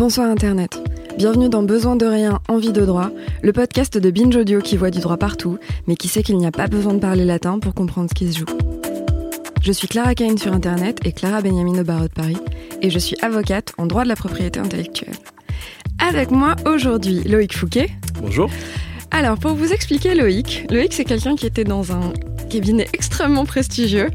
Bonsoir Internet. Bienvenue dans Besoin de rien, envie de droit, le podcast de Binge Audio qui voit du droit partout, mais qui sait qu'il n'y a pas besoin de parler latin pour comprendre ce qui se joue. Je suis Clara Kane sur Internet et Clara Benjamin au barreau de Paris, et je suis avocate en droit de la propriété intellectuelle. Avec moi aujourd'hui Loïc Fouquet. Bonjour. Alors pour vous expliquer Loïc, Loïc c'est quelqu'un qui était dans un cabinet extrêmement prestigieux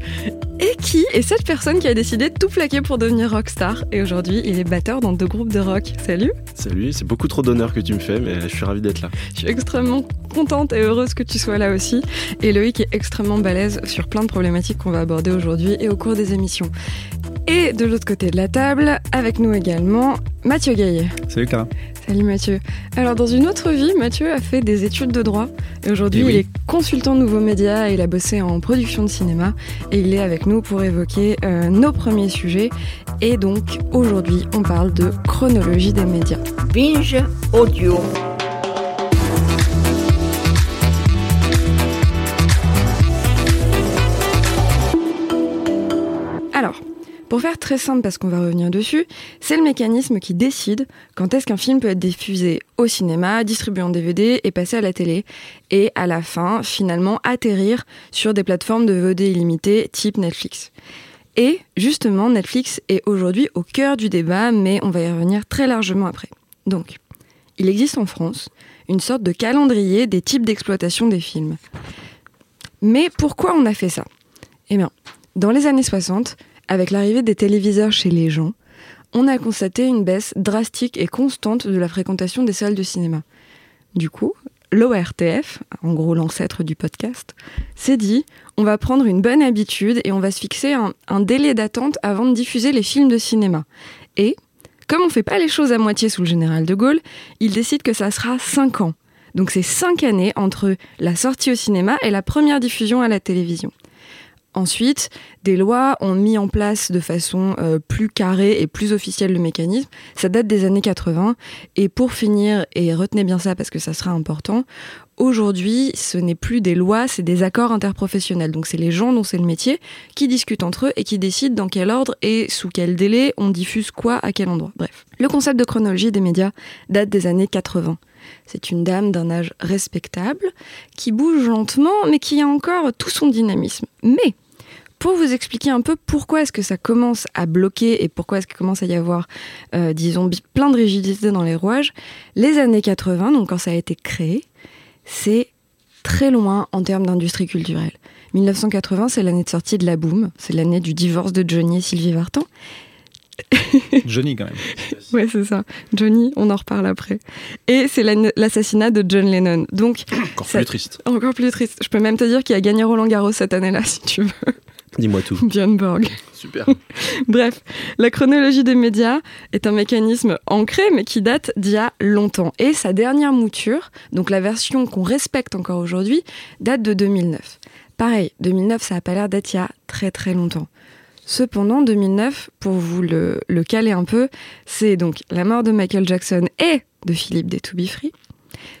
et qui est cette personne qui a décidé de tout plaquer pour devenir rockstar. Et aujourd'hui, il est batteur dans deux groupes de rock. Salut Salut, c'est beaucoup trop d'honneur que tu me fais, mais je suis ravi d'être là. Je suis extrêmement contente et heureuse que tu sois là aussi. Et Loïc est extrêmement balèze sur plein de problématiques qu'on va aborder aujourd'hui et au cours des émissions. Et de l'autre côté de la table, avec nous également, Mathieu Gaillet. Salut Clara. Salut Mathieu. Alors dans une autre vie, Mathieu a fait des études de droit et aujourd'hui Eh oui. il est consultant nouveaux médias et il a bossé en production de cinéma et il est avec nous pour évoquer euh, nos premiers sujets et donc aujourd'hui on parle de chronologie des médias. Binge Audio. Pour faire très simple parce qu'on va revenir dessus, c'est le mécanisme qui décide quand est-ce qu'un film peut être diffusé au cinéma, distribué en DVD et passé à la télé et à la fin finalement atterrir sur des plateformes de VOD illimitées type Netflix. Et justement, Netflix est aujourd'hui au cœur du débat, mais on va y revenir très largement après. Donc, il existe en France une sorte de calendrier des types d'exploitation des films. Mais pourquoi on a fait ça? Eh bien, dans les années 60, avec l'arrivée des téléviseurs chez les gens, on a constaté une baisse drastique et constante de la fréquentation des salles de cinéma. Du coup, l'ORTF, en gros l'ancêtre du podcast, s'est dit on va prendre une bonne habitude et on va se fixer un, délai d'attente avant de diffuser les films de cinéma. Et, comme on fait pas les choses à moitié sous le général de Gaulle, il décide que ça sera 5 ans. Donc c'est 5 années entre la sortie au cinéma et la première diffusion à la télévision. Ensuite, des lois ont mis en place de façon euh, plus carrée et plus officielle le mécanisme. Ça date des années 80. Et pour finir, et retenez bien ça parce que ça sera important, aujourd'hui, ce n'est plus des lois, c'est des accords interprofessionnels. Donc c'est les gens dont c'est le métier qui discutent entre eux et qui décident dans quel ordre et sous quel délai on diffuse quoi à quel endroit. Bref. Le concept de chronologie des médias date des années 80. C'est une dame d'un âge respectable qui bouge lentement mais qui a encore tout son dynamisme. Mais pour vous expliquer un peu pourquoi est-ce que ça commence à bloquer et pourquoi est-ce qu'il commence à y avoir, euh, disons, plein de rigidité dans les rouages, les années 80, donc quand ça a été créé, c'est très loin en termes d'industrie culturelle. 1980, c'est l'année de sortie de La Boom, c'est l'année du divorce de Johnny et Sylvie Vartan. Johnny quand même. Ouais, c'est ça. Johnny, on en reparle après. Et c'est l'assassinat de John Lennon. Donc, Encore Ça- plus triste. encore plus triste. Je peux même te dire qu'il a gagné Roland Garros cette année-là, si tu veux. Dis-moi tout. Björn Borg. Super. Bref, la chronologie des médias est un mécanisme ancré mais qui date d'il y a longtemps. Et sa dernière mouture, donc la version qu'on respecte encore aujourd'hui, date de 2009. Pareil, 2009, ça n'a pas l'air d'être il y a très très longtemps. Cependant, 2009, pour vous le, le caler un peu, c'est donc la mort de Michael Jackson et de Philippe des To Be Free.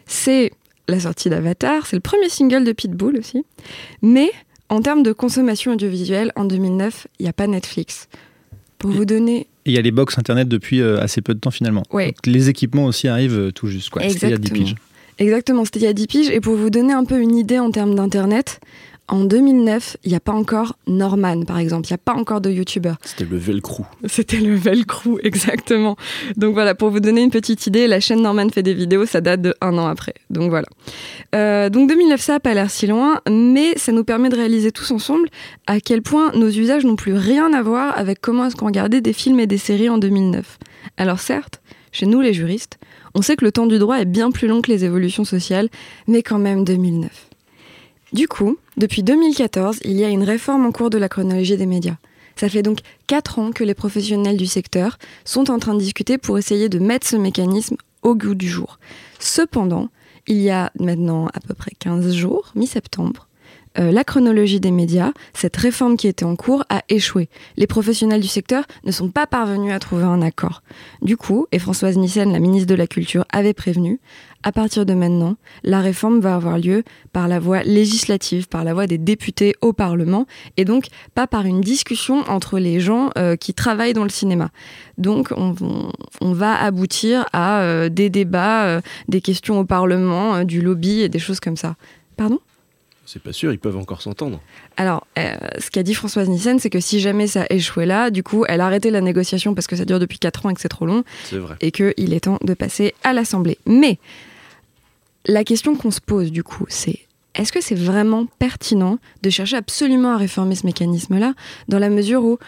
C'est la sortie d'Avatar, c'est le premier single de Pitbull aussi. Mais en termes de consommation audiovisuelle, en 2009, il n'y a pas Netflix. Pour vous donner. Il y a les box internet depuis euh, assez peu de temps finalement. Ouais. Donc, les équipements aussi arrivent euh, tout juste. Quoi. C'était il y a 10 Exactement. piges. Exactement, c'était il y a 10 piges. Et pour vous donner un peu une idée en termes d'Internet, en 2009, il n'y a pas encore Norman, par exemple. Il n'y a pas encore de YouTuber. C'était le Velcro. C'était le Velcro, exactement. Donc voilà, pour vous donner une petite idée, la chaîne Norman fait des vidéos, ça date de un an après. Donc voilà. Euh, donc 2009, ça n'a pas l'air si loin, mais ça nous permet de réaliser tous ensemble à quel point nos usages n'ont plus rien à voir avec comment est-ce qu'on regardait des films et des séries en 2009. Alors certes, chez nous les juristes, on sait que le temps du droit est bien plus long que les évolutions sociales, mais quand même 2009. Du coup, depuis 2014, il y a une réforme en cours de la chronologie des médias. Ça fait donc 4 ans que les professionnels du secteur sont en train de discuter pour essayer de mettre ce mécanisme au goût du jour. Cependant, il y a maintenant à peu près 15 jours, mi-septembre, euh, la chronologie des médias, cette réforme qui était en cours, a échoué. Les professionnels du secteur ne sont pas parvenus à trouver un accord. Du coup, et Françoise Nyssen, la ministre de la Culture, avait prévenu, à partir de maintenant, la réforme va avoir lieu par la voie législative, par la voie des députés au Parlement, et donc pas par une discussion entre les gens euh, qui travaillent dans le cinéma. Donc on, va aboutir à euh, des débats, des questions au Parlement, du lobby et des choses comme ça. Pardon? C'est pas sûr, ils peuvent encore s'entendre. Alors, ce qu'a dit Françoise Nissen, c'est que si jamais ça échouait là, du coup, elle a arrêté la négociation parce que ça dure depuis 4 ans et que c'est trop long. C'est vrai. Et qu'il est temps de passer à l'Assemblée. Mais la question qu'on se pose du coup, c'est est-ce que c'est vraiment pertinent de chercher absolument à réformer ce mécanisme-là, dans la mesure où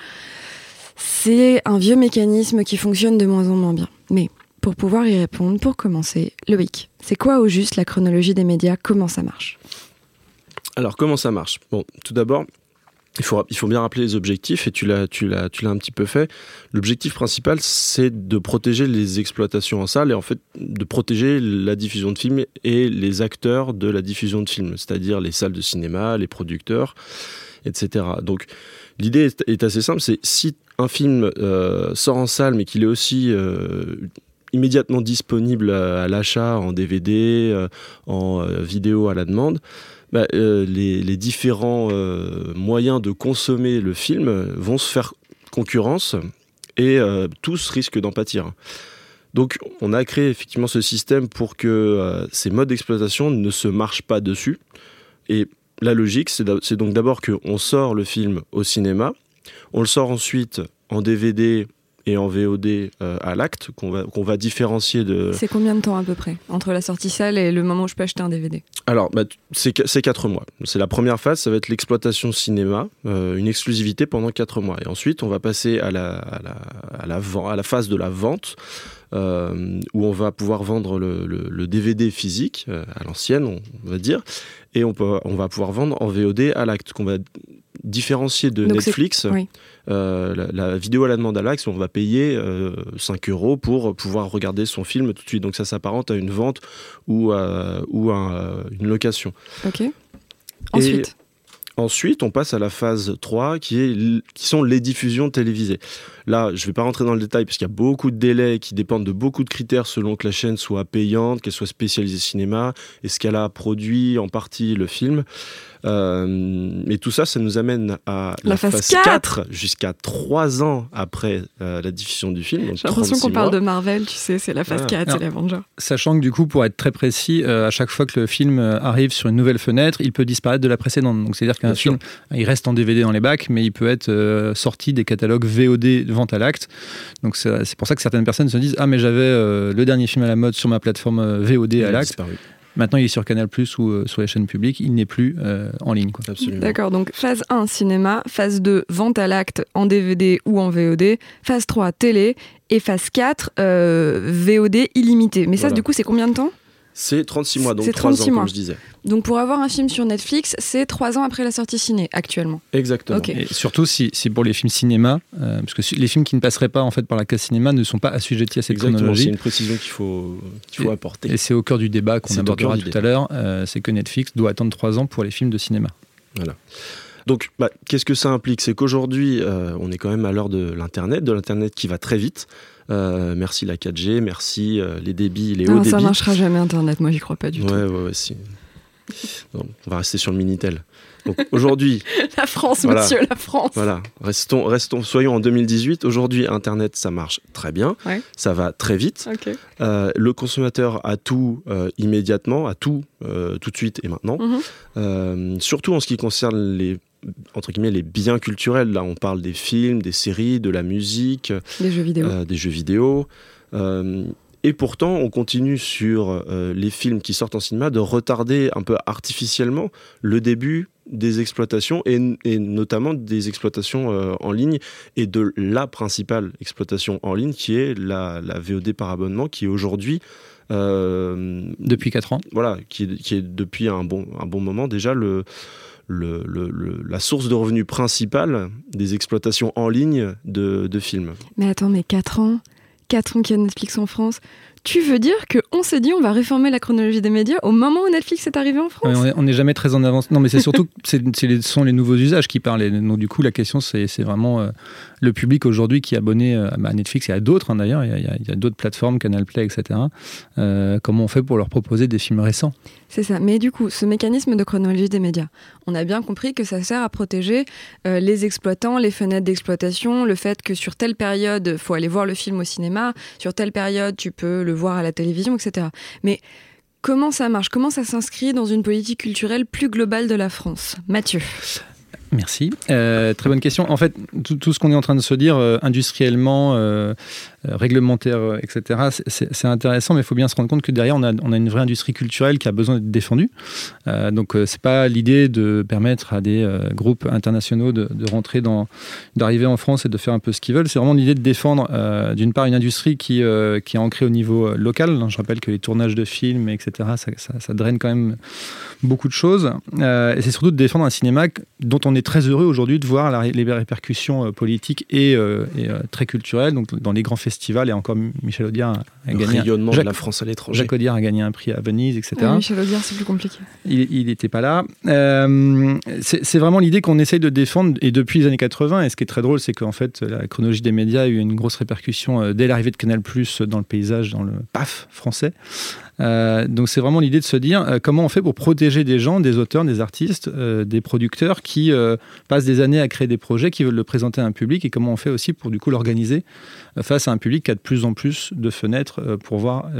c'est un vieux mécanisme qui fonctionne de moins en moins bien? Mais pour pouvoir y répondre, pour commencer, Loïc, c'est quoi au juste la chronologie des médias? Comment ça marche? Alors comment ça marche? Tout d'abord, il faut, il faut bien rappeler les objectifs et tu l'as un petit peu fait. L'objectif principal, c'est de protéger les exploitations en salle et en fait de protéger la diffusion de films et les acteurs de la diffusion de films, c'est-à-dire les salles de cinéma, les producteurs, etc. Donc l'idée est, assez simple, c'est si un film euh, sort en salle mais qu'il est aussi euh, immédiatement disponible à, l'achat en DVD, euh, en vidéo à la demande, bah, euh, les, différents euh, moyens de consommer le film vont se faire concurrence et euh, tous risquent d'en pâtir. Donc on a créé effectivement ce système pour que ces modes d'exploitation ne se marchent pas dessus. Et la logique, c'est donc d'abord qu'on sort le film au cinéma, on le sort ensuite en DVD et en VOD euh, à l'acte qu'on va, qu'on va différencier de. C'est combien de temps à peu près entre la sortie salle et le moment où je peux acheter un DVD Alors, bah, c'est, quatre mois. C'est la première phase, ça va être l'exploitation cinéma, euh, une exclusivité pendant quatre mois. Et ensuite, on va passer à la, à la, à la, à la phase de la vente. Euh, où on va pouvoir vendre le, le, DVD physique à l'ancienne, on va dire, et on, peut, on va pouvoir vendre en VOD à l'acte, qu'on va différencier de Netflix. Euh, la, vidéo à la demande à l'axe, on va payer 5 euh, euros pour pouvoir regarder son film tout de suite. Donc ça s'apparente à une vente ou, ou à une location. Ok. Ensuite Ensuite, on passe à la phase 3 qui, est, qui sont les diffusions télévisées. Là, je ne vais pas rentrer dans le détail parce qu'il y a beaucoup de délais qui dépendent de beaucoup de critères selon que la chaîne soit payante, qu'elle soit spécialisée cinéma, est-ce qu'elle a produit en partie le film. Euh, et tout ça, ça nous amène à la, phase, 4, jusqu'à 3 ans après euh, la diffusion du film. J'ai l'impression qu'on parle de Marvel, tu sais, c'est la phase 4, c'est l'Avenger. Sachant que du coup, pour être très précis, euh, à chaque fois que le film arrive sur une nouvelle fenêtre, il peut disparaître de la précédente. Donc c'est-à-dire qu'un film, il reste en DVD dans les bacs, mais il peut être sorti des catalogues VOD vente à l'acte. Donc c'est pour ça que certaines personnes se disent Ah, mais j'avais le dernier film à la mode sur ma plateforme VOD à l'acte. Maintenant, il est sur Canal Plus ou euh, sur les chaînes publiques, il n'est plus euh, en ligne. D'accord, donc phase 1, cinéma, phase 2, vente à l'acte en DVD ou en VOD, phase 3, télé, et phase 4, euh, VOD illimité. Mais ça, du coup, c'est combien de temps? C'est 36 mois, donc 3 ans, mois. comme je disais. Donc pour avoir un film sur Netflix, c'est 3 ans après la sortie ciné, actuellement. Exactement. Et surtout, si, c'est pour les films cinéma, euh, parce que les films qui ne passeraient pas en fait par la case cinéma ne sont pas assujettis à cette Exactement, C'est une précision qu'il faut, faut apporter. Et c'est au cœur du débat qu'on abordera tout à l'heure, euh, c'est que Netflix doit attendre 3 ans pour les films de cinéma. Voilà. Donc, bah, qu'est-ce que ça implique? C'est qu'aujourd'hui, euh, on est quand même à l'heure de l'Internet, de l'Internet qui va très vite. Euh, merci la 4G, merci euh, les débits, les hauts débits. Ça marchera jamais Internet, moi j'y crois pas du tout. Ouais, ouais, ouais, si. on va rester sur le Minitel. aujourd'hui. la France, monsieur, la France. Voilà, restons, restons, soyons en 2018. Aujourd'hui, Internet, ça marche très bien. Ça va très vite. Euh, le consommateur a tout immédiatement, a tout tout de suite et maintenant. Mhm. surtout en ce qui concerne les entre guillemets les biens culturels. Là, on parle des films, des séries, de la musique, des jeux vidéo. Euh, des jeux vidéo. Euh, et pourtant, on continue sur euh, les films qui sortent en cinéma de retarder un peu artificiellement le début des exploitations et, notamment des exploitations en ligne et de la principale exploitation en ligne qui est la, VOD par abonnement qui est aujourd'hui depuis 4 ans voilà qui, qui, est depuis un bon, un bon moment déjà le le, la source de revenus principale des exploitations en ligne de, films. Mais attends, mais 4 ans 4 ans qu'il y a Netflix en France, Tu veux dire qu'on s'est dit on va réformer la chronologie des médias au moment où Netflix est arrivé en France On n'est jamais très en avance. Non, mais c'est surtout ce sont les nouveaux usages qui parlent. donc du coup, la question, c'est vraiment euh, le public aujourd'hui qui est abonné euh, à Netflix et à d'autres hein, d'ailleurs. Il y a, d'autres plateformes, Canal Play, etc. Euh, comment on fait pour leur proposer des films récents? C'est ça. Mais du coup, ce mécanisme de chronologie des médias, on a bien compris que ça sert à protéger les exploitants, les fenêtres d'exploitation, le fait que sur telle période, faut aller voir le film au cinéma, sur telle période, tu peux le voir à la télévision, etc. Mais comment ça marche? Comment ça s'inscrit dans une politique culturelle plus globale de la France? Mathieu Merci. Euh, très bonne question. En fait, tout, ce qu'on est en train de se dire euh, industriellement, euh, réglementaire, etc. C'est intéressant, mais il faut bien se rendre compte que derrière, on a, une vraie industrie culturelle qui a besoin d'être défendue. Donc, c'est pas l'idée de permettre à des groupes internationaux de, rentrer d'arriver en France et de faire un peu ce qu'ils veulent. C'est vraiment l'idée de défendre, d'une part, une industrie qui, qui est ancrée au niveau local. Je rappelle que les tournages de films, etc., ça, ça, draine quand même beaucoup de choses. et c'est surtout de défendre un cinéma dont on est très heureux aujourd'hui de voir les répercussions politiques et, et très culturelles. Donc, dans les grands festival et encore Michel Audiard a le gagné rayonnement de la France à l'étranger. Jacques Audiard a gagné un prix à Venise, etc. Michel Audiard, c'est plus compliqué. Il n'était pas là. Euh, c'est vraiment l'idée qu'on essaye de défendre et depuis les années 80. Et ce qui est très drôle, c'est qu'en fait, la chronologie des médias a eu une grosse répercussion euh, dès l'arrivée de Canal+ dans le paysage, dans le PAF français. Euh, donc c'est vraiment l'idée de se dire euh, comment on fait pour protéger des gens, des auteurs, des artistes, euh, des producteurs qui passent des années à créer des projets, qui veulent le présenter à un public et comment on fait aussi pour du coup l'organiser face à un public qui a de plus en plus de fenêtres pour voir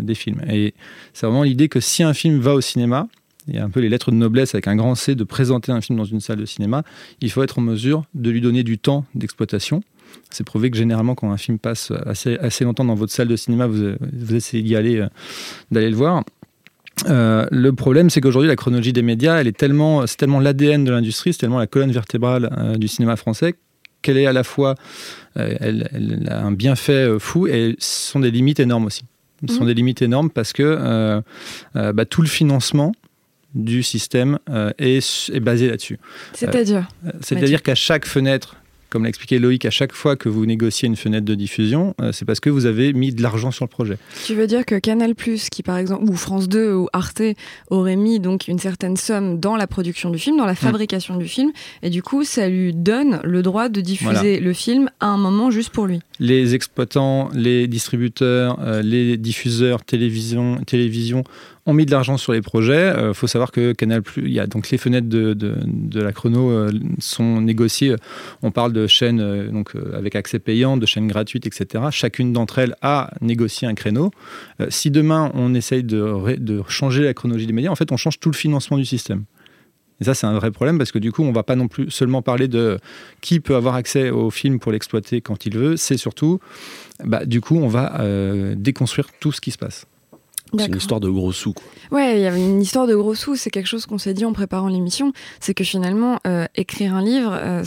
des films. Et c'est vraiment l'idée que si un film va au cinéma, il y a un peu les lettres de noblesse avec un grand C de présenter un film dans une salle de cinéma, il faut être en mesure de lui donner du temps d'exploitation c'est prouvé que généralement, quand un film passe assez, assez longtemps dans votre salle de cinéma, vous, vous essayez d'y aller, euh, d'aller le voir. Euh, le problème, c'est qu'aujourd'hui, la chronologie des médias, elle est tellement, c'est tellement l'ADN de l'industrie, c'est tellement la colonne vertébrale euh, du cinéma français qu'elle est à la fois, elle, a un bienfait fou et ce sont des limites énormes aussi. Ce sont mmh. des limites énormes parce que bah, tout le financement du système est, est, basé là-dessus. C'est-à-dire? C'est-à-dire qu'à chaque fenêtre comme l'a expliqué Loïc, à chaque fois que vous négociez une fenêtre de diffusion, euh, c'est parce que vous avez mis de l'argent sur le projet. Tu veux dire que Canal+, qui par exemple, ou France 2 ou Arte aurait mis donc une certaine somme dans la production du film, dans la mm. fabrication du film, et du coup, ça lui donne le droit de diffuser le film à un moment juste pour lui. Les exploitants, les distributeurs, euh, les diffuseurs, télévision, télévision ont mis de l'argent sur les projets. Il euh, faut savoir que Canal+, il donc les fenêtres de, la chrono euh, sont négociées. On parle de chaînes euh, avec accès payant, de chaînes gratuites, etc. Chacune d'entre elles a négocié un créneau. si demain on essaye de, de changer la chronologie des médias, en fait, on change tout le financement du système. Et ça, c'est un vrai problème parce que du coup, on ne va pas non plus seulement parler de qui peut avoir accès au film pour l'exploiter quand il veut. C'est surtout, bah, du coup, on va déconstruire tout ce qui se passe. C'est une histoire de gros sous. Quoi. Ouais, il y avait une histoire de gros sous. C'est quelque chose qu'on s'est dit en préparant l'émission. C'est que finalement, euh, écrire un livre, euh,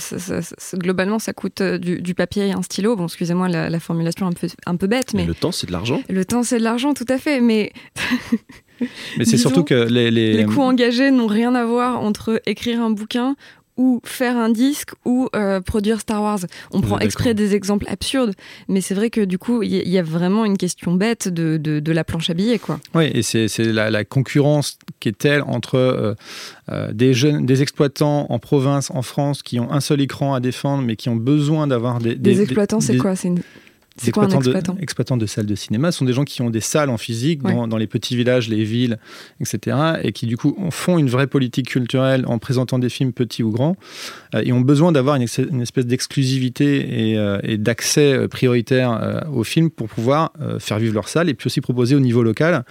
globalement, ça coûte euh, du, papier et un stylo. Bon, excusez-moi la, formulation un peu, un peu bête, mais. le temps, c'est de l'argent. Le temps, c'est de l'argent, tout à fait. Mais. mais c'est surtout que les, les... les coûts engagés n'ont rien à voir entre écrire un bouquin ou faire un disque ou euh, produire Star Wars. On prend exprès des exemples absurdes, mais c'est vrai que du coup, il y, a vraiment une question bête de, de, la planche à billets. Quoi. Oui, et c'est la, la, concurrence qui est telle entre euh, euh, des, jeunes, des exploitants en province, en France, qui ont un seul écran à défendre, mais qui ont besoin d'avoir des, des, exploitants, c'est quoi? C'est une exploitants, de, salles de cinéma sont des gens qui ont des salles en physique dans, les petits villages, les villes, etc. Et qui du coup font une vraie politique culturelle en présentant des films petits ou grands euh, et ont besoin d'avoir une, espèce d'exclusivité et, euh, d'accès euh, prioritaire aux films pour pouvoir faire vivre leur salle et puis aussi proposer au niveau local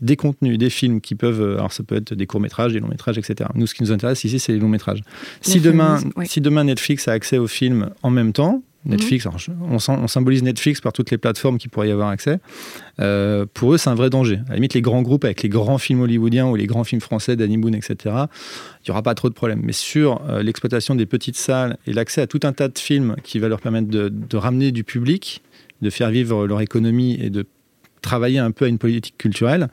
des contenus, des films qui peuvent, alors ça peut être des courts métrages, des longs métrages, etc. Nous, ce qui nous intéresse ici, c'est les longs métrages. Si demain, si demain Netflix a accès aux films en même temps, Netflix, on, symbolise Netflix par toutes les plateformes qui pourraient y avoir accès. Euh, pour eux, c'est un vrai danger. À la limite, les grands groupes avec les grands films hollywoodiens ou les grands films français, Danny Boone, etc., il n'y aura pas trop de problèmes. Mais sur euh, l'exploitation des petites salles et l'accès à tout un tas de films qui va leur permettre de, ramener du public, de faire vivre leur économie et de travailler un peu à une politique culturelle,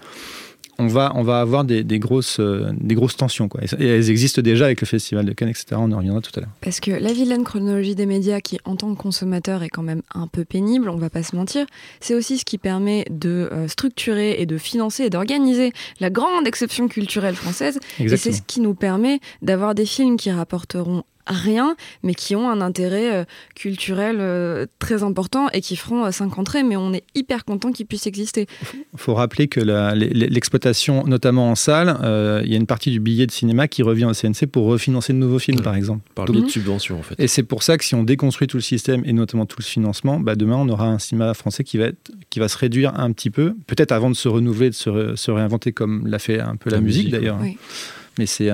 on va, on va avoir des, grosses, euh, des grosses tensions. Quoi. Et, elles existent déjà avec le Festival de Cannes, etc. On en reviendra tout à l'heure. Parce que la vilaine chronologie des médias, qui en tant que consommateur est quand même un peu pénible, on va pas se mentir, c'est aussi ce qui permet de euh, structurer et de financer et d'organiser la grande exception culturelle française. Et c'est ce qui nous permet d'avoir des films qui rapporteront rien, mais qui ont un intérêt euh, culturel euh, très important et qui feront 5 euh, entrées, mais on est hyper content qu'ils puissent exister. Il faut rappeler que l'exploitation, notamment en salle, il y a une partie du billet de cinéma qui revient au CNC pour refinancer de nouveaux films, par exemple. Par le biais de subventions, en fait. Et c'est pour ça que si on déconstruit tout le système, et notamment tout le financement, bah demain, on aura un cinéma français qui va, être, qui va se réduire un petit peu, peut-être avant de se renouveler, de se, réinventer, comme l'a fait un peu la, musique, d'ailleurs. Oui. Mais c'est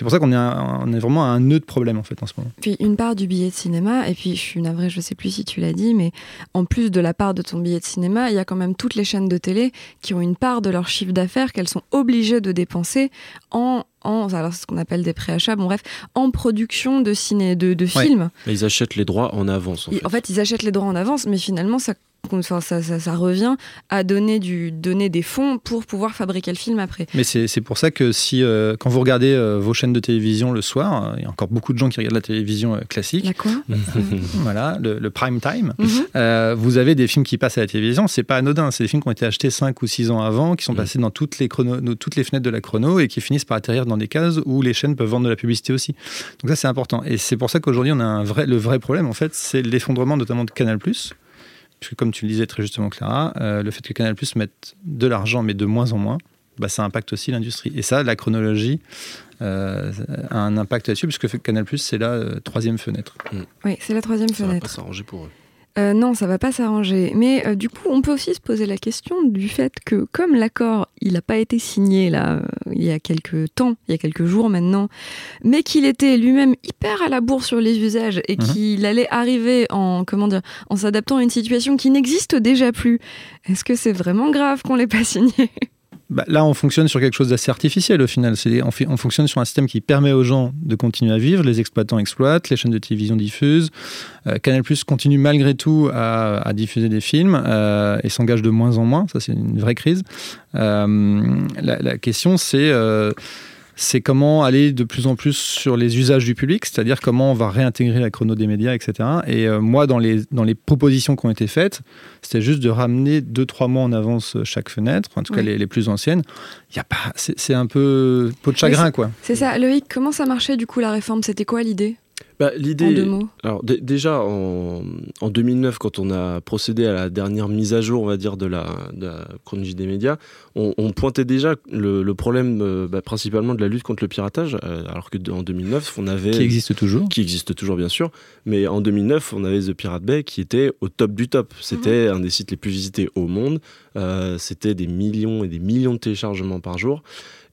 pour ça qu'on est, on est vraiment à un nœud de problème en fait en ce moment. Puis une part du billet de cinéma, et puis je suis navrée, je sais plus si tu l'as dit, mais en plus de la part de ton billet de cinéma, il y a quand même toutes les chaînes de télé qui ont une part de leur chiffre d'affaires qu'elles sont obligées de dépenser en en, alors c'est ce qu'on appelle des préachats, bon bref, en production de ciné, de, de films. Ils achètent les droits en avance. En fait. en fait, ils achètent les droits en avance, mais finalement, ça ça, ça, ça, revient à donner, du, donner des fonds pour pouvoir fabriquer le film après. Mais c'est pour ça que si, euh, quand vous regardez euh, vos chaînes de télévision le soir, euh, il y a encore beaucoup de gens qui regardent la télévision classique. La quoi? Voilà, le, prime time. Mhm. vous avez des films qui passent à la télévision, c'est pas anodin. C'est des films qui ont été achetés 5 ou 6 ans avant, qui sont mhm. passés dans toutes les, chrono, toutes les fenêtres de la chrono et qui finissent par atterrir dans des cases où les chaînes peuvent vendre de la publicité aussi. Donc ça, c'est important. Et c'est pour ça qu'aujourd'hui, on a un vrai, le vrai problème, en fait, c'est l'effondrement notamment de Canal+ que comme tu le disais très justement, Clara, euh, le fait que Canal Plus mette de l'argent, mais de moins en moins, bah, ça impacte aussi l'industrie. Et ça, la chronologie euh, a un impact là-dessus, puisque Canal Plus, c'est la euh, troisième fenêtre. Oui, c'est la troisième fenêtre. Ça va pas s'arranger pour eux. Euh, non, ça va pas s'arranger. Mais euh, du coup, on peut aussi se poser la question du fait que, comme l'accord, il n'a pas été signé là, euh, il y a quelques temps, il y a quelques jours maintenant, mais qu'il était lui-même hyper à la bourre sur les usages et mhm. qu'il allait arriver en comment dire, en s'adaptant à une situation qui n'existe déjà plus. Est-ce que c'est vraiment grave qu'on l'ait pas signé? Bah, là, on fonctionne sur quelque chose d'assez artificiel au final. On, on, fonctionne sur un système qui permet aux gens de continuer à vivre. Les exploitants exploitent, les chaînes de télévision diffusent. Euh, Canal Plus continue malgré tout à, diffuser des films euh, et s'engage de moins en moins. Ça, c'est une vraie crise. Euh, la, question, c'est c'est comment aller de plus en plus sur les usages du public, c'est-à-dire comment on va réintégrer la chrono des médias, etc. Et euh, moi, dans les, dans les propositions qui ont été faites, c'était juste de ramener deux, trois mois en avance chaque fenêtre, en tout cas les, les, plus anciennes. Y a pas, c'est un peu peau de chagrin, quoi. C'est ça. Loïc, comment ça marchait du coup la réforme? C'était quoi l'idée? Bah, L'idée. Alors, déjà, en, en, 2009, quand on a procédé à la dernière mise à jour, on va dire, de la, de la chronologie des médias, on, pointait déjà le, problème euh, bah, principalement de la lutte contre le piratage, euh, alors que en 2009, on avait. Qui existe toujours. Qui existe toujours, bien sûr. Mais en 2009, on avait The Pirate Bay qui était au top du top. C'était mhm. un des sites les plus visités au monde. Euh, c'était des millions et des millions de téléchargements par jour.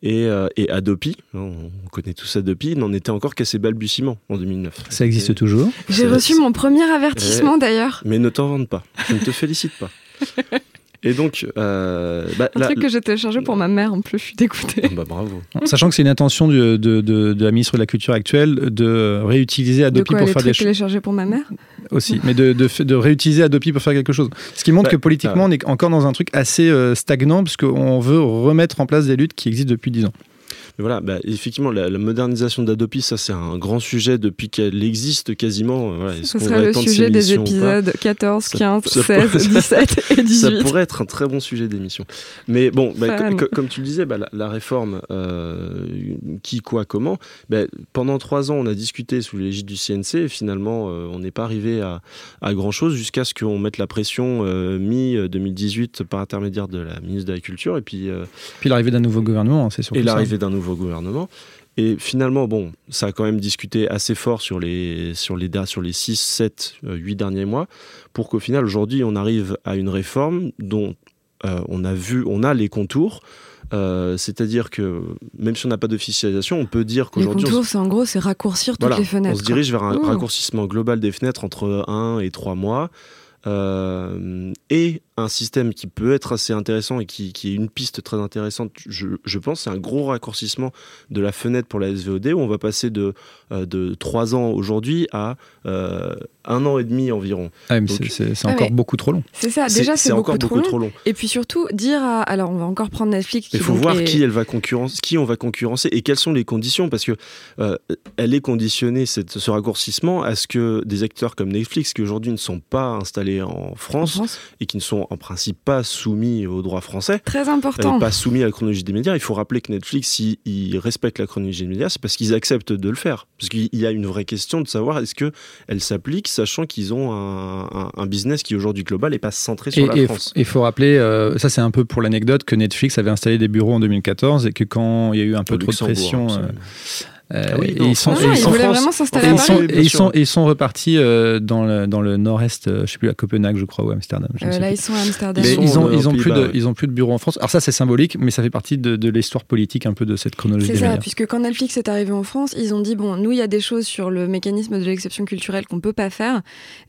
Et, euh, et, Adopi, on connaît tous Adopi, n'en était encore qu'à ses balbutiements en 2009. Ça existe toujours J'ai reçu mon premier avertissement d'ailleurs. Mais ne t'en vante pas, je ne te félicite pas. Et donc, euh, bah, un truc que j'ai téléchargé pour ma mère en plus, je suis dégoûtée. Bah, bravo. Sachant que c'est une intention de, de, de, la ministre de la Culture actuelle de réutiliser Adopi pour faire des choses. téléchargé pour ma mère Aussi, mais de, de, réutiliser Adopi pour faire quelque chose. Ce qui montre bah, que politiquement, on est encore dans un truc assez euh, stagnant, puisqu'on veut remettre en place des luttes qui existent depuis 10 ans voilà, bah, effectivement, la, modernisation d'Adopi, ça c'est un grand sujet depuis qu'elle existe quasiment. Voilà, Ce serait le sujet des épisodes 14, 15, 16, 17 et 18. Ça pourrait être un très bon sujet d'émission. Mais bon, bah, comme tu le disais, bah, la, réforme, euh, qui, quoi, comment, bah, pendant trois ans, on a discuté sous l'égide du CNC et finalement, euh, on n'est pas arrivé à, à grand-chose jusqu'à ce qu'on mette la pression euh, mi-2018 par intermédiaire de la ministre de la Culture. Et puis, puis l'arrivée d'un nouveau gouvernement, hein, c'est surtout Et l'arrivée d'un nouveau gouvernement. Et finalement, bon, ça a quand même discuté assez fort sur les, sur les, sur les 6, 7, 8 derniers mois, pour qu'au final, aujourd'hui, on arrive à une réforme dont euh, on a vu, on a les contours. Euh, c'est-à-dire que même si on n'a pas d'officialisation, on peut dire qu'aujourd'hui. Les contours, c'est en gros, c'est raccourcir toutes les fenêtres. On se dirige vers un raccourcissement global des fenêtres entre 1 et 3 mois. Euh, et un système qui peut être assez intéressant et qui, qui est une piste très intéressante, je, je pense, c'est un gros raccourcissement de la fenêtre pour la SVOD où on va passer de, euh, de 3 ans aujourd'hui à euh, un an et demi environ. Ah, c'est encore mais beaucoup trop long. C'est ça, déjà c'est beaucoup, encore trop, beaucoup long. trop long. Et puis surtout, dire à. Alors, on va encore prendre Netflix. Il faut voir est- qui elle va concurrencer, qui on va concurrencer et quelles sont les conditions parce que euh, elle est conditionnée cette, ce raccourcissement à ce que des acteurs comme Netflix qui aujourd'hui ne sont pas installés en en France France. et qui ne sont en principe pas soumis au droit français, Très euh, important. pas soumis à la chronologie des médias. Il faut rappeler que Netflix, s'ils ils respectent la chronologie des médias, c'est parce qu'ils acceptent de le faire. Parce qu'il y a une vraie question de savoir est-ce que elle s'applique, sachant qu'ils ont un, un- un business qui aujourd'hui global et pas centré sur Et la il France. faut rappeler, euh, ça c'est un peu pour l'anecdote, que Netflix avait installé des bureaux en 2014 et que quand il y a eu un peu Au trop de pression, euh, euh, Ah oui, et ils sont, Non, et non, ils ils sont- voulaient France- vraiment et s'installer à ils Paris, sont, oui, et bien ils sûr. sont, et ils sont repartis euh, dans le, dans le nord-est, euh, je sais plus, à Copenhague, je crois, ou Amsterdam. je ne Euh, sais là, plus. ils sont à Amsterdam. Mais ils ont, euh, ils, ont plus de, ils ont plus de bureaux en France. Alors ça, c'est symbolique, mais ça fait partie de, de l'histoire politique un peu de cette chronologie C'est ça, puisque quand Netflix est arrivé en France, ils ont dit bon, nous, il y a des choses sur le mécanisme de l'exception culturelle qu'on peut pas faire,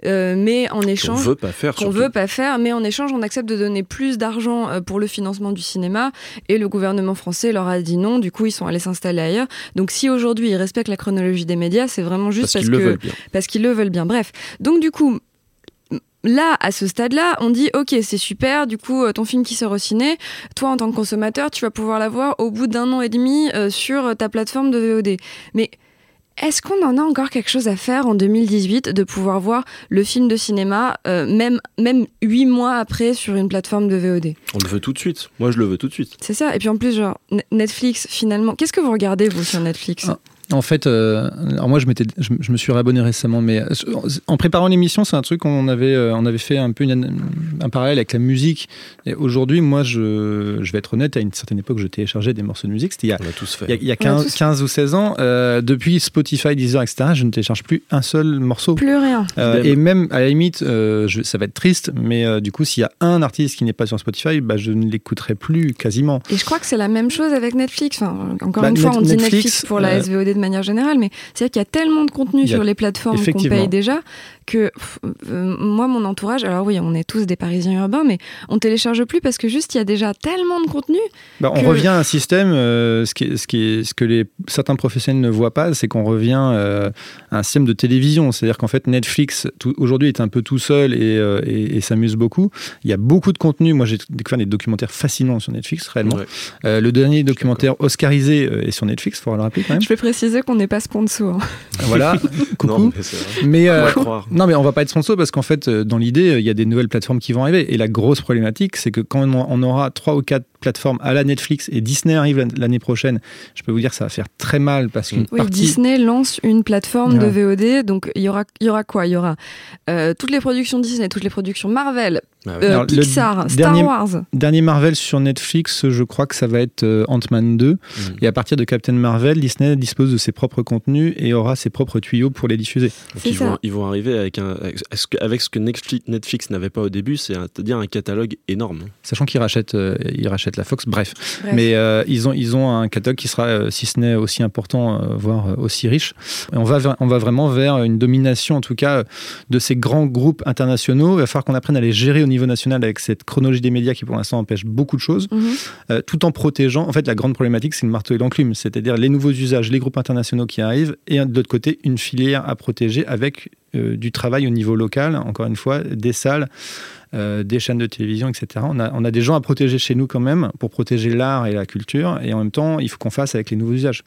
euh, mais en Qu'on échange. veut pas faire. qu'on veut pas faire, mais en échange, on accepte de donner plus d'argent euh, pour le financement du cinéma. Et le gouvernement français leur a dit non. Du coup, ils sont allés s'installer ailleurs. Donc, si aujourd'hui ils respectent la chronologie des médias, c'est vraiment juste parce parce, qu'ils le le veulent bien. Bref. Donc, du coup. Là, à ce stade-là, on dit ok, c'est super. Du coup, euh, ton film qui sort au ciné, toi en tant que consommateur, tu vas pouvoir l'avoir au bout d'un an et demi euh, sur ta plateforme de VOD. Mais est-ce qu'on en a encore quelque chose à faire en 2018 de pouvoir voir le film de cinéma, euh, même même huit mois après sur une plateforme de VOD On le veut tout de suite. Moi, je le veux tout de suite. C'est ça. Et puis en plus, genre Ne- Netflix, finalement, qu'est-ce que vous regardez vous sur Netflix? Ah. En fait, euh, alors moi je, m'étais, je, je me suis réabonné récemment, mais euh, en préparant l'émission, c'est un truc qu'on avait, euh, on avait fait un peu une- un parallèle avec la musique. Et aujourd'hui, moi, je, je vais être honnête, à une certaine époque, je téléchargeais des morceaux de musique. C'était il y a, On l'a tous fait. il y a, il y a On a 15, tous- 15 ou 16 ans. Euh, depuis Spotify, Deezer, etc., je ne télécharge plus un seul morceau. Plus rien. Euh, et même à la limite, euh, je- ça va être triste, mais euh, du coup, s'il y a un artiste qui n'est pas sur Spotify, bah, je ne l'écouterai plus quasiment. Et je crois que c'est la même chose avec Netflix. Enfin, encore Bah, une fois, Net- on dit Netflix, Netflix pour la euh, SVOD de manière générale, mais c'est-à-dire qu'il y a tellement de contenu sur les plateformes qu'on paye déjà que pff, euh, moi, mon entourage, alors oui, on est tous des Parisiens urbains, mais on télécharge plus parce que juste il y a déjà tellement de contenu. Bah, on que- revient à un système, euh, ce, qui est- ce, qui est- ce que les, certains professionnels ne voient pas, c'est qu'on revient euh, à un système de télévision. C'est-à-dire qu'en fait, Netflix, tout- aujourd'hui, est un peu tout seul et, euh, et- et s'amuse beaucoup. Il y a beaucoup de contenu. Moi, j'ai découvert des documentaires fascinants sur Netflix, réellement. Ouais. Euh, le dernier documentaire oscarisé euh, est sur Netflix, il faudra le rappeler quand même. Je peux préciser qu'on n'est pas sponsor. voilà, coucou. Non, mais. Mais, On euh, va croire. non, mais on va pas être sponsor parce qu'en fait, euh, dans l'idée, euh, il y a des nouvelles plateformes qui vont arriver. Et la grosse problématique, c'est que quand on aura trois ou quatre plateformes à la Netflix et Disney arrive l'an- l'année prochaine, je peux vous dire que ça va faire très mal parce qu'une Oui, partie. Disney lance une plateforme de. VOD, donc il y aura, il y aura quoi? Il y aura euh, toutes les productions Disney, toutes les productions Marvel, Ah ouais. euh, Alors, le Pixar, Star dernier- Wars. Dernier Marvel sur Netflix, je crois que ça va être euh, Ant-Man 2. Mm. Et à partir de Captain Marvel, Disney dispose de ses propres contenus et aura ses propres tuyaux pour les diffuser. Donc ils, vont, ils vont arriver avec, un, avec ce que, avec ce que Netflix, n'avait pas au début, c'est-à-dire un catalogue énorme. Sachant qu'ils rachètent, euh, ils rachètent la Fox. Bref. Bref. Mais euh, ils, ont, ils ont un catalogue qui sera, euh, si ce n'est aussi important, euh, voire euh, aussi riche. Et on, va on va vraiment vers une domination, en tout cas, de ces grands groupes internationaux. Il va falloir qu'on apprenne à les gérer au niveau national avec cette chronologie des médias qui, pour l'instant, empêche beaucoup de choses, Mhm. euh, tout en protégeant. En fait, la grande problématique, c'est le marteau et l'enclume, c'est-à-dire les nouveaux usages, les groupes internationaux qui arrivent, et de l'autre côté, une filière à protéger avec euh, du travail au niveau local, encore une fois, des salles. euh, des chaînes de télévision, etc. On a, on a des gens à protéger chez nous quand même pour protéger l'art et la culture, et en même temps, il faut qu'on fasse avec les nouveaux usages.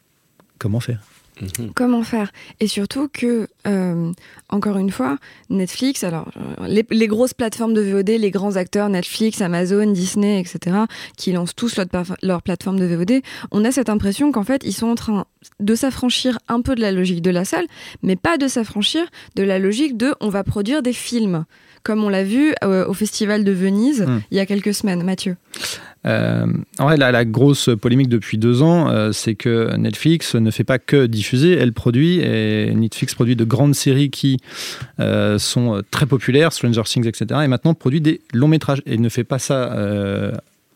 Comment faire? Mhm. Comment faire? Et surtout que, euh, encore une fois, Netflix, alors euh, les, grosses plateformes de VOD, les grands acteurs, Netflix, Amazon, Disney, etc., qui lancent tous leur, leur plateforme de VOD, on a cette impression qu'en fait, ils sont en train de s'affranchir un peu de la logique de la salle, mais pas de s'affranchir de la logique de on va produire des films, comme on l'a vu euh, au Festival de Venise Hmm. il y a quelques semaines, Mathieu. Euh, en vrai, la, la grosse polémique depuis deux ans, euh, c'est que Netflix ne fait pas que diffuser, elle produit, et Netflix produit de grandes séries qui euh, sont très populaires, Stranger Things, etc., et maintenant produit des longs métrages, et ne fait pas ça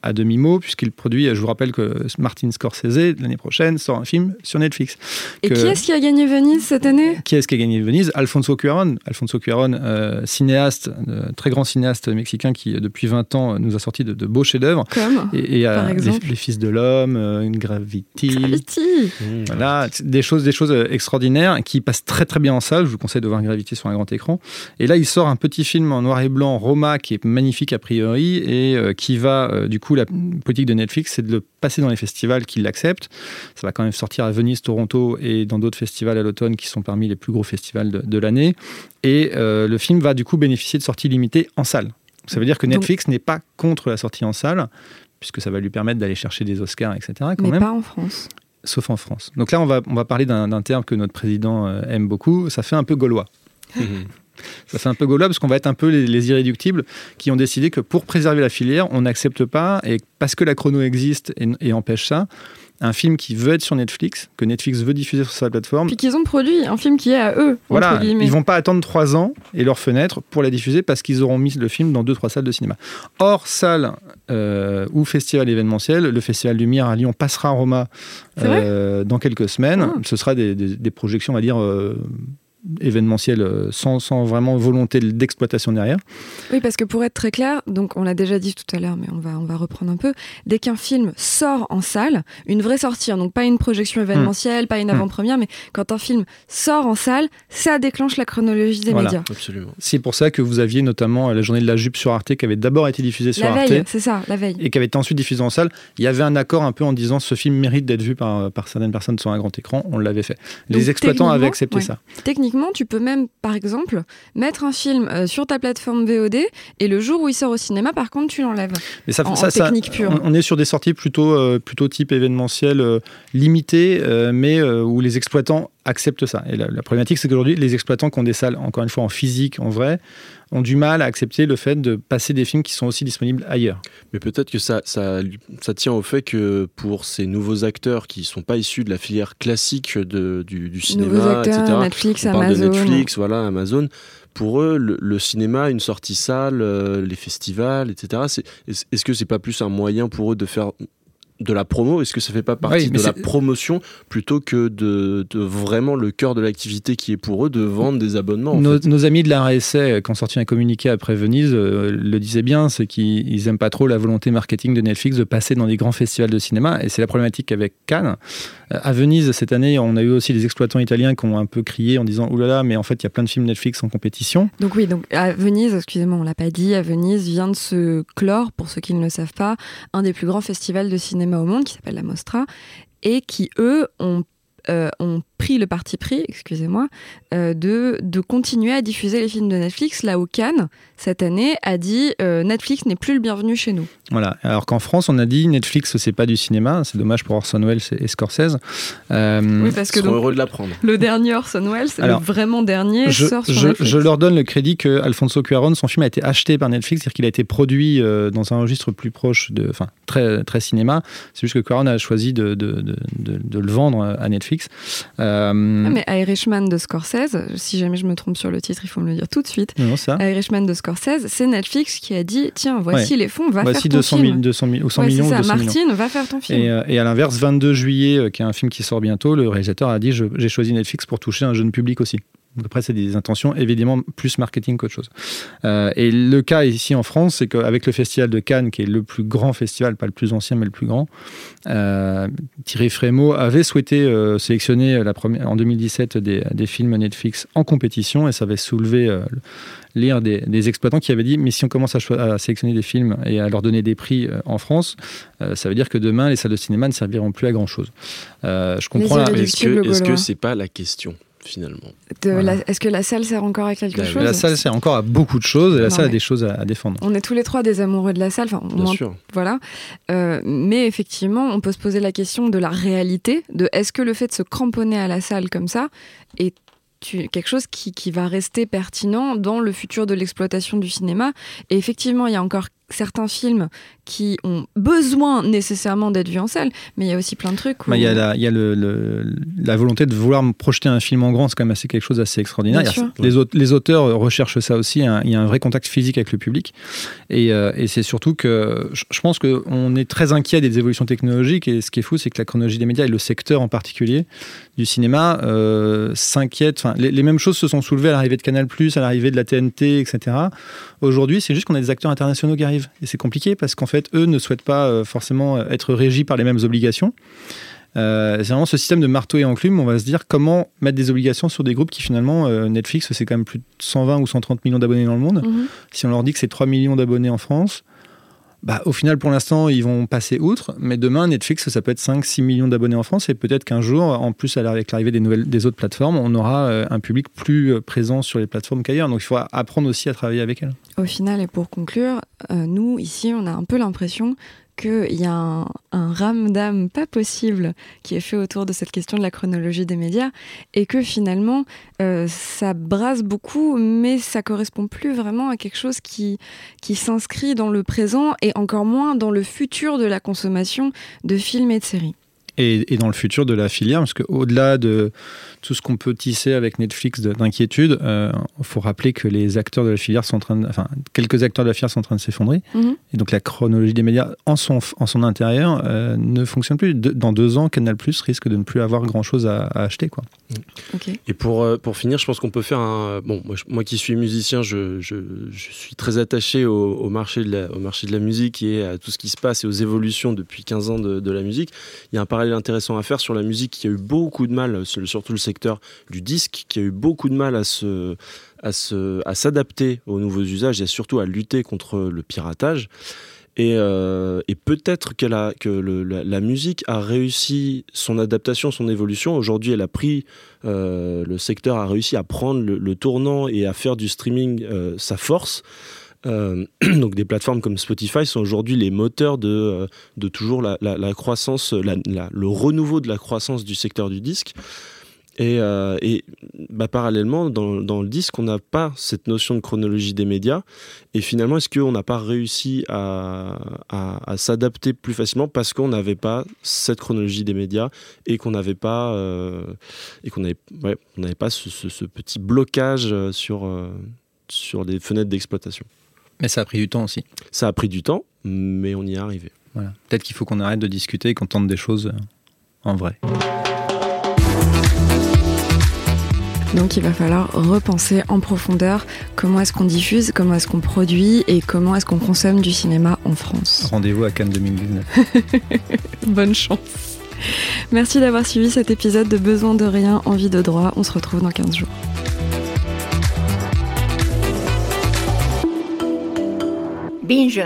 à demi-mot, puisqu'il produit, je vous rappelle que Martin Scorsese, l'année prochaine, sort un film sur Netflix. Et qui est-ce qui a gagné Venise cette année? Qui est-ce qui a gagné Venise? Alfonso Cuarón. Alfonso Cuarón, euh, cinéaste, euh, très grand cinéaste mexicain qui, depuis 20 ans, nous a sorti de, beaux chefs-d'œuvre. Comme et, par exemple les, Fils de l'Homme, une Gravity. Gravity mmh. Voilà, des choses, des choses extraordinaires qui passent très très bien en salle. Je vous conseille de voir Gravity sur un grand écran. Et là, il sort un petit film en noir et blanc, Roma, qui est magnifique a priori, et qui va du coup la politique de Netflix, c'est de le passer dans les festivals qui l'acceptent. Ça va quand même sortir à Venise, Toronto et dans d'autres festivals à l'automne qui sont parmi les plus gros festivals de, l'année. Et euh, le film va du coup bénéficier de sorties limitées en salle. Ça veut dire que Netflix n'est pas contre la sortie en salle, puisque ça va lui permettre d'aller chercher des Oscars, etc. Quand Mais même. pas en France. Sauf en France. Donc là, on va, on va parler d'un terme que notre président euh, aime beaucoup. Ça fait un peu gaulois. Ça fait un peu gaulois parce qu'on va être un peu les, irréductibles qui ont décidé que pour préserver la filière, on n'accepte pas, et parce que la chrono existe et, empêche ça, un film qui veut être sur Netflix, que Netflix veut diffuser sur sa plateforme. Puis qu'ils ont produit un film qui est à eux. Voilà, ils vont pas attendre trois ans et leur fenêtre pour la diffuser parce qu'ils auront mis le film dans deux trois salles de cinéma. Hors salle euh, ou festival événementiel, le festival Lumière à Lyon passera à Roma euh, dans quelques semaines. Ah. Ce sera des, projections, on va dire. Euh, événementiel euh, sans, sans, vraiment volonté d'exploitation derrière. Oui, parce que pour être très clair, donc on l'a déjà dit tout à l'heure, mais on va, on va reprendre un peu, dès qu'un film sort en salle, une vraie sortie, hein, donc pas une projection événementielle, pas une avant-première, mais quand un film sort en salle, ça déclenche la chronologie des médias. Absolument. C'est pour ça que vous aviez notamment la journée de la jupe sur Arte qui avait d'abord été diffusée sur la Arte. Veille, c'est ça, la veille. Et qui avait été ensuite diffusée en salle. Il y avait un accord un peu en disant ce film mérite d'être vu par, par certaines personnes sur un grand écran. On l'avait fait. Les exploitants avaient accepté ça. Techniquement, tu peux même, par exemple, mettre un film euh, sur ta plateforme VOD et le jour où il sort au cinéma, par contre, tu l'enlèves. Mais ça, ça, technique pure. On est sur des sorties plutôt, euh, plutôt type événementiel euh, limité, mais où les exploitants acceptent ça. Et la, la problématique, c'est qu'aujourd'hui, les exploitants qui ont des salles, encore une fois, en physique, en vrai, ont du mal à accepter le fait de passer des films qui sont aussi disponibles ailleurs. Mais peut-être que ça, ça, ça, tient au fait que pour ces nouveaux acteurs qui ne sont pas issus de la filière classique de, du, du, cinéma, acteurs, etc. Netflix, Amazon. De Netflix, voilà, Amazon. Pour eux, le, cinéma, une sortie salle, euh, les festivals, etc. Est-ce que c'est pas plus un moyen pour eux de faire de la promo Est-ce que ça fait pas partie de la promotion plutôt que de, vraiment le cœur de l'activité qui est pour eux de vendre des abonnements nos, amis de la RSA, qui ont sorti un communiqué après Venise, euh, le disaient bien, c'est qu'ils aiment pas trop la volonté marketing de Netflix de passer dans des grands festivals de cinéma. Et c'est la problématique avec Cannes. Euh, à Venise, cette année, on a eu aussi des exploitants italiens qui ont un peu crié en disant oulala, là là, mais en fait, il y a plein de films Netflix en compétition. Donc oui, donc à Venise, excusez-moi, on l'a pas dit, à Venise vient de se clore, pour ceux qui ne le savent pas, un des plus grands festivals de cinéma au monde qui s'appelle la Mostra et qui, eux, ont euh, ont pris le parti pris, excusez-moi, euh, de, de continuer à diffuser les films de Netflix, là où Cannes, cette année, a dit euh, Netflix n'est plus le bienvenu chez nous. Voilà, alors qu'en France, on a dit Netflix, c'est pas du cinéma, c'est dommage pour Orson Welles et Scorsese. oui, parce que donc, heureux de l'apprendre. Le dernier Orson Welles, le vraiment dernier, je, sort sur je, Netflix. je, leur donne le crédit que Alfonso Cuarón, son film a été acheté par Netflix, c'est-à-dire qu'il a été produit dans un registre plus proche, de, enfin très, très cinéma. C'est juste que Cuarón a choisi de, de, de, de le vendre à Netflix. Euh, ah, mais Irishman de Scorsese, si jamais je me trompe sur le titre, il faut me le dire tout de suite. Non, ça. Irishman de Scorsese, c'est Netflix qui a dit tiens, voici les fonds, va voici faire ton 200 film. 200 000, ou 100 millions. Ça. 200 Martine, va faire ton film. Et, euh, et à l'inverse, 22 juillet, euh, qui est un film qui sort bientôt, le réalisateur a dit j'ai choisi Netflix pour toucher un jeune public aussi. Après, c'est des intentions évidemment plus marketing qu'autre chose. Euh, et le cas ici en France, c'est qu'avec le festival de Cannes, qui est le plus grand festival, pas le plus ancien, mais le plus grand, euh, Thierry Frémaux avait souhaité euh, sélectionner la première, en 2017 des, des, films Netflix en compétition, et ça avait soulevé l'ire des, des, exploitants qui avaient dit mais si on commence à, à, sélectionner des films et à leur donner des prix en France, ça veut dire que demain les salles de cinéma ne serviront plus à grand chose. je comprends. Est-ce que est-ce que c'est pas la question? Finalement. Est-ce que la salle sert encore à quelque bah, chose La salle sert encore à beaucoup de choses et la salle a des choses à, défendre. On est tous les trois des amoureux de la salle, enfin, Bien sûr. voilà. Euh, mais effectivement, on peut se poser la question de la réalité, de est-ce que le fait de se cramponner à la salle comme ça est quelque chose qui, qui, va rester pertinent dans le futur de l'exploitation du cinéma. Et effectivement, il y a encore certains films qui ont besoin nécessairement d'être vus en salle, mais il y a aussi plein de trucs. Bah, il y a, la, y a le, la volonté de vouloir projeter un film en grand, c'est quand même assez quelque chose d'assez extraordinaire. Les, les, auteurs recherchent ça aussi, hein. il y a un vrai contact physique avec le public. Et, euh, et c'est surtout que je pense qu'on est très inquiet des évolutions technologiques, et ce qui est fou, c'est que la chronologie des médias et le secteur en particulier du cinéma euh, s'inquiètent. Les, les, mêmes choses se sont soulevées à l'arrivée de Canal+, à l'arrivée de la TNT, etc. Aujourd'hui, c'est juste qu'on a des acteurs internationaux qui arrivent. Et c'est compliqué parce qu'en fait, eux ne souhaitent pas euh, forcément être régis par les mêmes obligations. Euh, c'est vraiment ce système de marteau et enclume. On va se dire comment mettre des obligations sur des groupes qui finalement, euh, Netflix, c'est quand même plus de 120 ou 130 millions d'abonnés dans le monde. Mhm. Si on leur dit que c'est 3 millions d'abonnés en France, bah, au final, pour l'instant, ils vont passer outre. Mais demain, Netflix, ça peut être 5-6 millions d'abonnés en France. Et peut-être qu'un jour, en plus, avec l'arrivée des, nouvelles, des autres plateformes, on aura euh, un public plus euh, présent sur les plateformes qu'ailleurs. Donc, il faut apprendre aussi à travailler avec elles. Au final, et pour conclure, euh, nous, ici, on a un peu l'impression qu'il y a un, un ramdam pas possible qui est fait autour de cette question de la chronologie des médias et que finalement euh, ça brasse beaucoup mais ça correspond plus vraiment à quelque chose qui, qui s'inscrit dans le présent et encore moins dans le futur de la consommation de films et de séries. Et, dans le futur de la filière, parce qu'au-delà de tout ce qu'on peut tisser avec Netflix d'inquiétude, il euh, faut rappeler que les acteurs de la filière sont en train de, enfin, quelques acteurs de la filière sont en train de s'effondrer. Mhm. Et donc la chronologie des médias en son, en son intérieur euh, ne fonctionne plus. dans deux ans, Canal Plus risque de ne plus avoir grand-chose à, acheter. Quoi. Mm. Et pour, euh, pour finir, je pense qu'on peut faire un... Bon, moi, qui suis musicien, je, je, suis très attaché au, marché de la, au marché de la musique et à tout ce qui se passe et aux évolutions depuis 15 ans de, de la musique. Il y a un parallèle intéressant à faire sur la musique qui a eu beaucoup de mal, surtout le du disque, qui a eu beaucoup de mal à se à se, à s'adapter aux nouveaux usages et surtout à lutter contre le piratage. Et, euh, peut-être que, la, musique a réussi son adaptation, son évolution. Aujourd'hui, elle a pris, euh, le secteur a réussi à prendre le, tournant et à faire du streaming euh, sa force. Donc des plateformes comme Spotify sont aujourd'hui les moteurs de, de toujours la, croissance, le renouveau de la croissance du secteur du disque. Et, euh, et bah, parallèlement, dans, dans, le disque, on n'a pas cette notion de chronologie des médias. Et finalement, est-ce qu'on n'a pas réussi à, à, à s'adapter plus facilement parce qu'on n'avait pas cette chronologie des médias et qu'on n'avait pas, euh, et qu'on n'avait ouais, pas ce, ce, ce, petit blocage sur, euh, sur les fenêtres d'exploitation? Mais ça a pris du temps aussi. Ça a pris du temps, mais on y est arrivé. Voilà. Peut-être qu'il faut qu'on arrête de discuter et qu'on tente des choses en vrai. Donc il va falloir repenser en profondeur comment est-ce qu'on diffuse, comment est-ce qu'on produit et comment est-ce qu'on consomme du cinéma en France. Rendez-vous à Cannes 2019. Bonne chance. Merci d'avoir suivi cet épisode de Besoin de rien, envie de droit. On se retrouve dans 15 jours. Binge.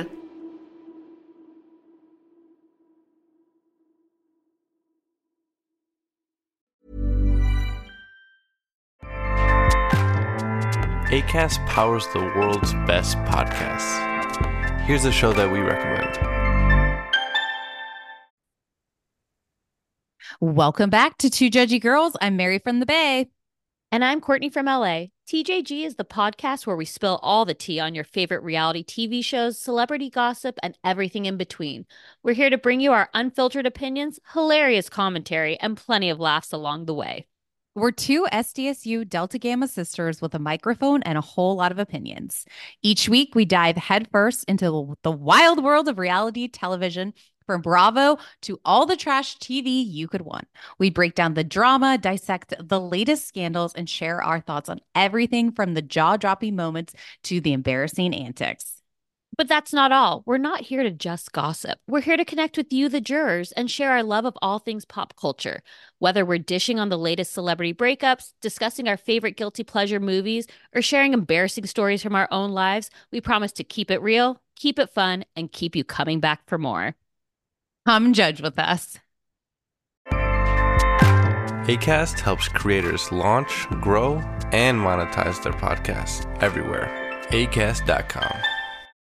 ACAST powers the world's best podcasts. Here's a show that we recommend. Welcome back to Two Judgy Girls. I'm Mary from the Bay. And I'm Courtney from LA. TJG is the podcast where we spill all the tea on your favorite reality TV shows, celebrity gossip, and everything in between. We're here to bring you our unfiltered opinions, hilarious commentary, and plenty of laughs along the way. We're two SDSU Delta Gamma sisters with a microphone and a whole lot of opinions. Each week, we dive headfirst into the wild world of reality television from Bravo to all the trash TV you could want. We break down the drama, dissect the latest scandals, and share our thoughts on everything from the jaw dropping moments to the embarrassing antics. But that's not all. We're not here to just gossip. We're here to connect with you, the jurors, and share our love of all things pop culture. Whether we're dishing on the latest celebrity breakups, discussing our favorite guilty pleasure movies, or sharing embarrassing stories from our own lives, we promise to keep it real, keep it fun, and keep you coming back for more. Come judge with us. ACAST helps creators launch, grow, and monetize their podcasts everywhere. ACAST.com.